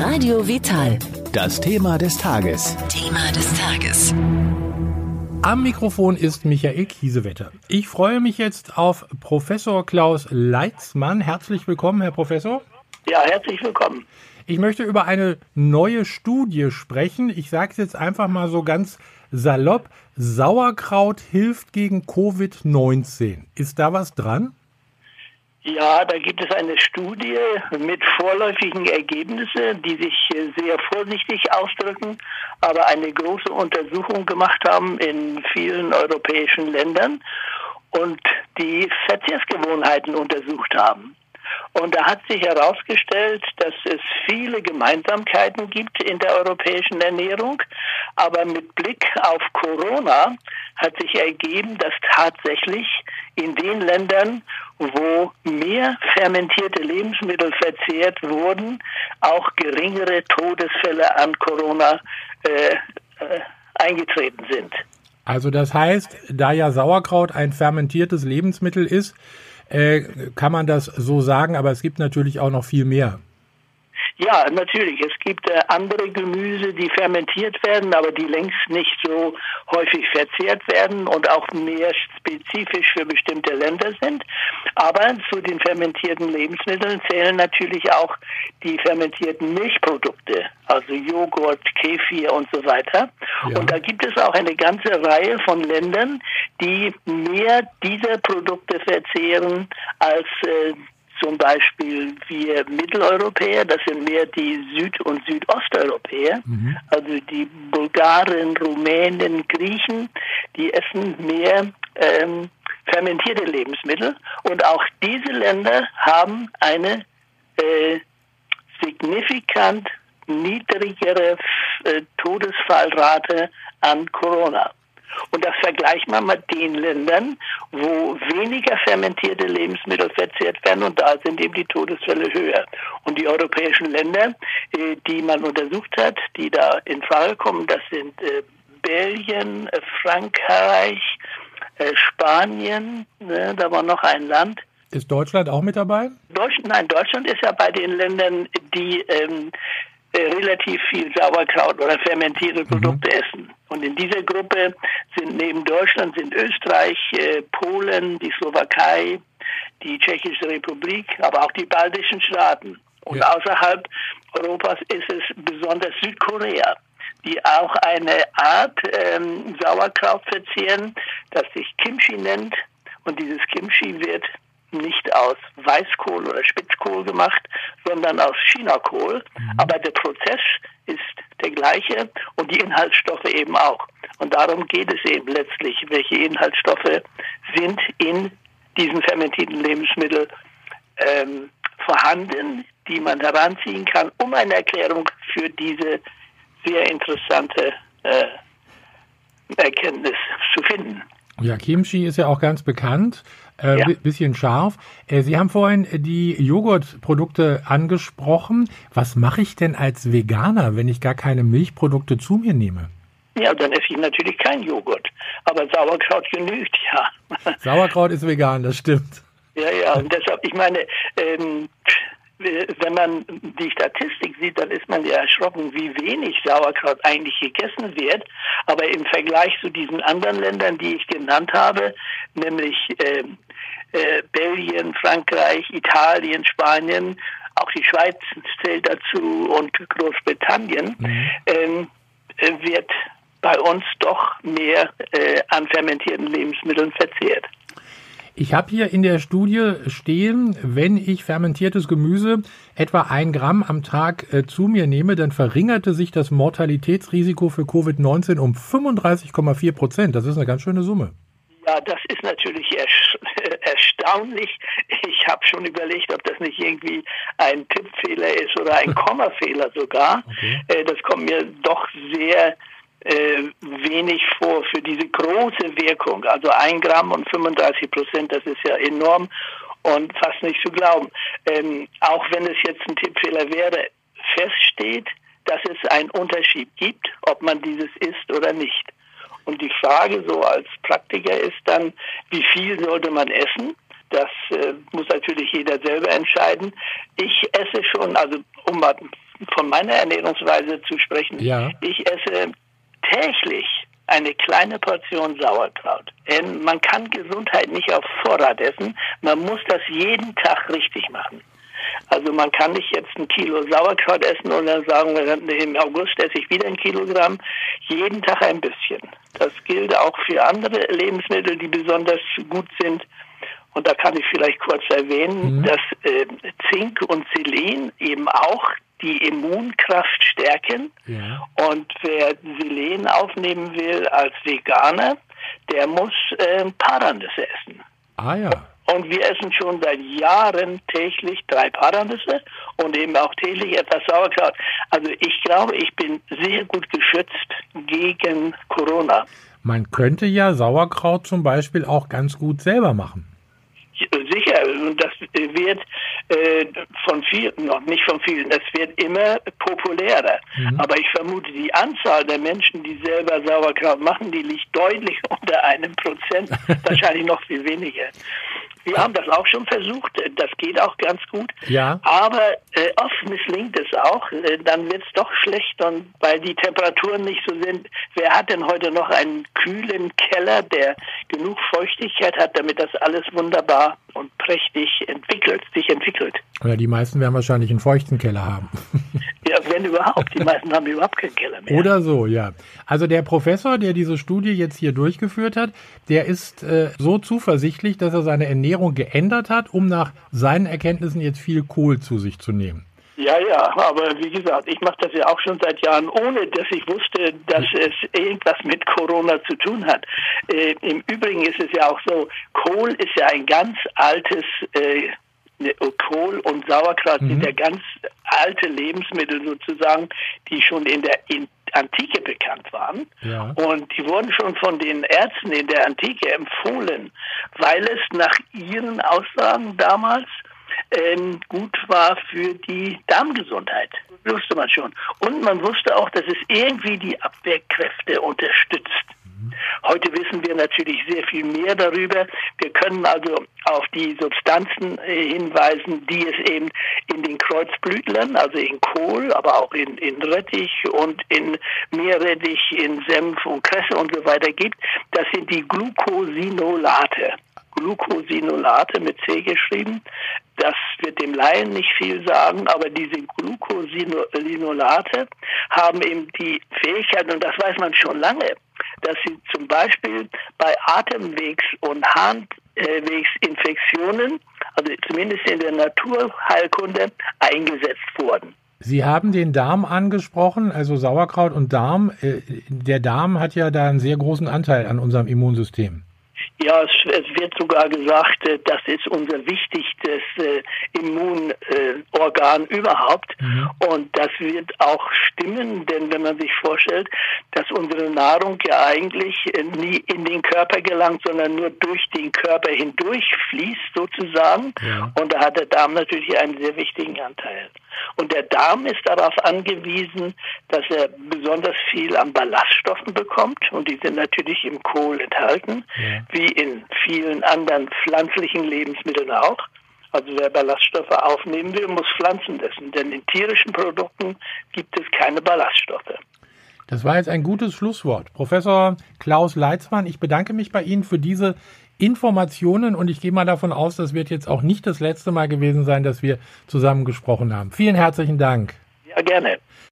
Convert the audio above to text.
Radio Vital. Das Thema des Tages. Thema des Tages. Am Mikrofon ist Michael Kiesewetter. Ich freue mich jetzt auf Professor Klaus Leitzmann. Herzlich willkommen, Herr Professor. Ja, herzlich willkommen. Ich möchte über eine neue Studie sprechen. Ich sage es jetzt einfach mal so ganz salopp. Sauerkraut hilft gegen Covid-19. Ist da was dran? Ja, da gibt es eine Studie mit vorläufigen Ergebnissen, die sich sehr vorsichtig ausdrücken, aber eine große Untersuchung gemacht haben in vielen europäischen Ländern und die Verzehrsgewohnheiten untersucht haben. Und da hat sich herausgestellt, dass es viele Gemeinsamkeiten gibt in der europäischen Ernährung. Aber mit Blick auf Corona hat sich ergeben, dass tatsächlich in den Ländern, wo mehr fermentierte Lebensmittel verzehrt wurden, auch geringere Todesfälle an Corona äh, äh, eingetreten sind. Also das heißt, da ja Sauerkraut ein fermentiertes Lebensmittel ist, äh, kann man das so sagen, aber es gibt natürlich auch noch viel mehr. Ja, natürlich. Es gibt äh, andere Gemüse, die fermentiert werden, aber die längst nicht so häufig verzehrt werden und auch mehr spezifisch für bestimmte Länder sind. Aber zu den fermentierten Lebensmitteln zählen natürlich auch die fermentierten Milchprodukte, also Joghurt, Kefir und so weiter. Ja. Und da gibt es auch eine ganze Reihe von Ländern, die mehr dieser Produkte verzehren als äh, zum Beispiel wir Mitteleuropäer, das sind mehr die Süd- und Südosteuropäer, mhm. also die Bulgaren, Rumänen, Griechen, die essen mehr ähm, fermentierte Lebensmittel. Und auch diese Länder haben eine äh, signifikant niedrigere äh, Todesfallrate an Corona. Und das vergleicht man mit den Ländern, wo weniger fermentierte Lebensmittel verzehrt werden und da sind eben die Todesfälle höher. Und die europäischen Länder, äh, die man untersucht hat, die da in Frage kommen, das sind äh, Belgien, äh, Frankreich, Spanien, ne, da war noch ein Land. Ist Deutschland auch mit dabei? Deutschland, nein, Deutschland ist ja bei den Ländern, die ähm, relativ viel Sauerkraut oder fermentierte mhm. Produkte mhm. essen. Und in dieser Gruppe sind neben Deutschland sind Österreich, äh, Polen, die Slowakei, die Tschechische Republik, aber auch die baltischen Staaten. Und ja. außerhalb Europas ist es besonders Südkorea, die auch eine Art ähm, Sauerkraut verzehren, das sich Kimchi nennt. Und dieses Kimchi wird nicht aus Weißkohl oder Spitzkohl gemacht, sondern aus Chinakohl. Mhm. Aber der Prozess ist der gleiche und die Inhaltsstoffe eben auch. Und darum geht es eben letztlich, welche Inhaltsstoffe sind in diesen fermentierten Lebensmitteln ähm, vorhanden, die man heranziehen kann, um eine Erklärung für diese sehr interessante äh, Erkenntnis zu finden. Ja, Kimchi ist ja auch ganz bekannt, äh, ja. bisschen scharf. Äh, Sie haben vorhin die Joghurtprodukte angesprochen. Was mache ich denn als Veganer, wenn ich gar keine Milchprodukte zu mir nehme? Ja, dann esse ich natürlich kein Joghurt. Aber Sauerkraut genügt, ja. Sauerkraut ist vegan, das stimmt. Ja, ja, und deshalb, ich meine, ähm, wenn man die Statistik sieht, dann ist man ja erschrocken, wie wenig Sauerkraut eigentlich gegessen wird. Aber im Vergleich zu diesen anderen Ländern, die ich genannt habe, nämlich äh, äh, Belgien, Frankreich, Italien, Spanien, auch die Schweiz zählt dazu und Großbritannien, mhm. ähm, äh, wird bei uns doch mehr äh, an fermentierten Lebensmitteln verzehrt. Ich habe hier in der Studie stehen, wenn ich fermentiertes Gemüse etwa ein Gramm am Tag äh, zu mir nehme, dann verringerte sich das Mortalitätsrisiko für Covid-19 um 35,4 Prozent. Das ist eine ganz schöne Summe. Ja, das ist natürlich erstaunlich. Ich habe schon überlegt, ob das nicht irgendwie ein Tippfehler ist oder ein Kommafehler sogar. Okay. Äh, das kommt mir doch sehr wenig vor für diese große Wirkung. Also ein Gramm und 35 Prozent, das ist ja enorm und fast nicht zu glauben. Ähm, auch wenn es jetzt ein Tippfehler wäre, feststeht, dass es einen Unterschied gibt, ob man dieses isst oder nicht. Und die Frage so als Praktiker ist dann, wie viel sollte man essen? Das äh, muss natürlich jeder selber entscheiden. Ich esse schon, also um mal von meiner Ernährungsweise zu sprechen. Ja. Ich esse täglich eine kleine Portion Sauerkraut. Denn man kann Gesundheit nicht auf Vorrat essen. Man muss das jeden Tag richtig machen. Also man kann nicht jetzt ein Kilo Sauerkraut essen und dann sagen wir, im August esse ich wieder ein Kilogramm. Jeden Tag ein bisschen. Das gilt auch für andere Lebensmittel, die besonders gut sind. Und da kann ich vielleicht kurz erwähnen, Mhm. dass äh, Zink und Selen eben auch die Immunkraft stärken. Ja. Und wer Selen aufnehmen will als Veganer, der muss äh, Paranüsse essen. Ah ja. Und wir essen schon seit Jahren täglich drei Paranüsse und eben auch täglich etwas Sauerkraut. Also ich glaube, ich bin sehr gut geschützt gegen Corona. Man könnte ja Sauerkraut zum Beispiel auch ganz gut selber machen. Sicher, und das wird äh, von vielen, noch nicht von vielen, das wird immer populärer. Aber ich vermute, die Anzahl der Menschen, die selber Sauerkraut machen, die liegt deutlich unter einem Prozent, wahrscheinlich noch viel weniger. Wir haben das auch schon versucht, das geht auch ganz gut. Ja. Aber äh, oft misslingt es auch, äh, dann wird es doch schlecht und weil die Temperaturen nicht so sind. Wer hat denn heute noch einen kühlen Keller, der genug Feuchtigkeit hat, damit das alles wunderbar und prächtig entwickelt, sich entwickelt? Oder die meisten werden wahrscheinlich einen feuchten Keller haben. Wenn überhaupt. Die meisten haben überhaupt keinen Keller mehr. Oder so, ja. Also der Professor, der diese Studie jetzt hier durchgeführt hat, der ist äh, so zuversichtlich, dass er seine Ernährung geändert hat, um nach seinen Erkenntnissen jetzt viel Kohl zu sich zu nehmen. Ja, ja, aber wie gesagt, ich mache das ja auch schon seit Jahren, ohne dass ich wusste, dass es irgendwas mit Corona zu tun hat. Äh, Im Übrigen ist es ja auch so, Kohl ist ja ein ganz altes, äh, Kohl und Sauerkraut sind ja ganz alte Lebensmittel sozusagen, die schon in der in Antike bekannt waren. Ja. Und die wurden schon von den Ärzten in der Antike empfohlen, weil es nach ihren Aussagen damals ähm, gut war für die Darmgesundheit. Wusste man schon. Und man wusste auch, dass es irgendwie die Abwehrkräfte unterstützt. Heute wissen wir natürlich sehr viel mehr darüber. Wir können also auf die Substanzen äh, hinweisen, die es eben in den Kreuzblütlern, also in Kohl, aber auch in, in Rettich und in Meerrettich, in Senf und Kresse und so weiter gibt. Das sind die Glucosinolate. Glucosinolate mit C geschrieben. Das wird dem Laien nicht viel sagen, aber diese Glucosinolate haben eben die Fähigkeit, und das weiß man schon lange, dass sie zum Beispiel bei Atemwegs- und Harnwegsinfektionen, also zumindest in der Naturheilkunde, eingesetzt wurden. Sie haben den Darm angesprochen, also Sauerkraut und Darm. Äh, Der Darm hat ja da einen sehr großen Anteil an unserem Immunsystem. Ja, es, wird sogar gesagt, äh, das ist unser wichtigstes äh, Immunorgan überhaupt. Und das wird auch stimmen, denn wenn man sich vorstellt, dass unsere Nahrung ja eigentlich äh, nie in den Körper gelangt, sondern nur durch den Körper hindurch fließt sozusagen. Ja. Und da hat der Darm natürlich einen sehr wichtigen Anteil. Und der Darm ist darauf angewiesen, dass er besonders viel an Ballaststoffen bekommt. Und die sind natürlich im Kohl enthalten, Ja. wie in vielen anderen pflanzlichen Lebensmitteln auch. Also wer Ballaststoffe aufnehmen will, muss Pflanzen essen. Denn in tierischen Produkten gibt es keine Ballaststoffe. Das war jetzt ein gutes Schlusswort. Professor Klaus Leitzmann, ich bedanke mich bei Ihnen für diese Informationen und ich gehe mal davon aus, das wird jetzt auch nicht das letzte Mal gewesen sein, dass wir zusammen gesprochen haben. Vielen herzlichen Dank. Ja, gerne.